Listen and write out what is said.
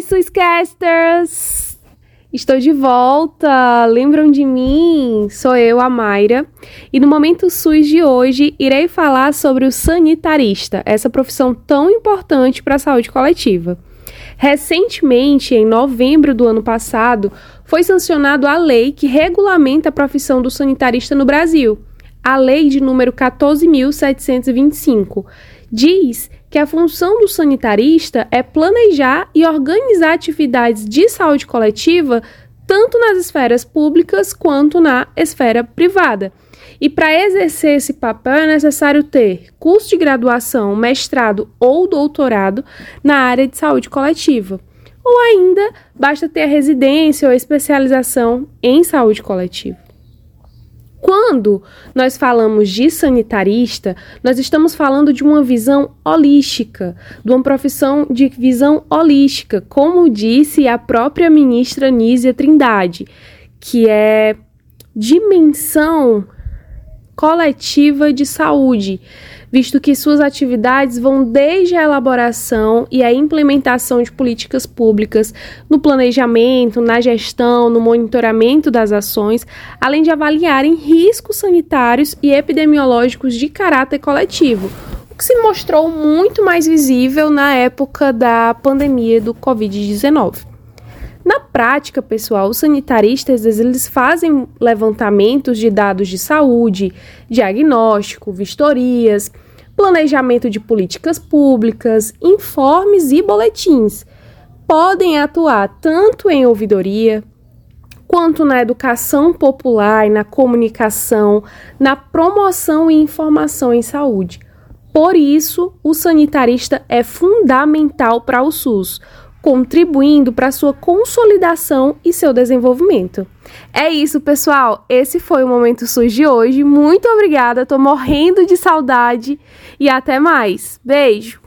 SUScasters! Estou de volta! Lembram de mim? Sou eu, a Mayra, e no Momento SUS de hoje irei falar sobre o sanitarista, essa profissão tão importante para a saúde coletiva. Recentemente, em novembro do ano passado, foi sancionado a lei que regulamenta a profissão do sanitarista no Brasil, a Lei de número 14.725. Diz que a função do sanitarista é planejar e organizar atividades de saúde coletiva tanto nas esferas públicas quanto na esfera privada. E para exercer esse papel é necessário ter curso de graduação, mestrado ou doutorado na área de saúde coletiva. Ou ainda, basta ter a residência ou especialização em saúde coletiva. Quando nós falamos de sanitarista, nós estamos falando de uma visão holística, de uma profissão de visão holística, como disse a própria ministra Nízia Trindade, que é dimensão coletiva de saúde, visto que suas atividades vão desde a elaboração e a implementação de políticas públicas, no planejamento, na gestão, no monitoramento das ações, além de avaliarem riscos sanitários e epidemiológicos de caráter coletivo, o que se mostrou muito mais visível na época da pandemia do Covid-19. Prática, pessoal, os sanitaristas eles fazem levantamentos de dados de saúde, diagnóstico, vistorias, planejamento de políticas públicas, informes e boletins. Podem atuar tanto em ouvidoria, quanto na educação popular e na comunicação, na promoção e informação em saúde. Por isso, o sanitarista é fundamental para o SUS contribuindo para sua consolidação e seu desenvolvimento. É isso, pessoal. Esse foi o Momento SUS de hoje. Muito obrigada, tô morrendo de saudade e até mais. Beijo!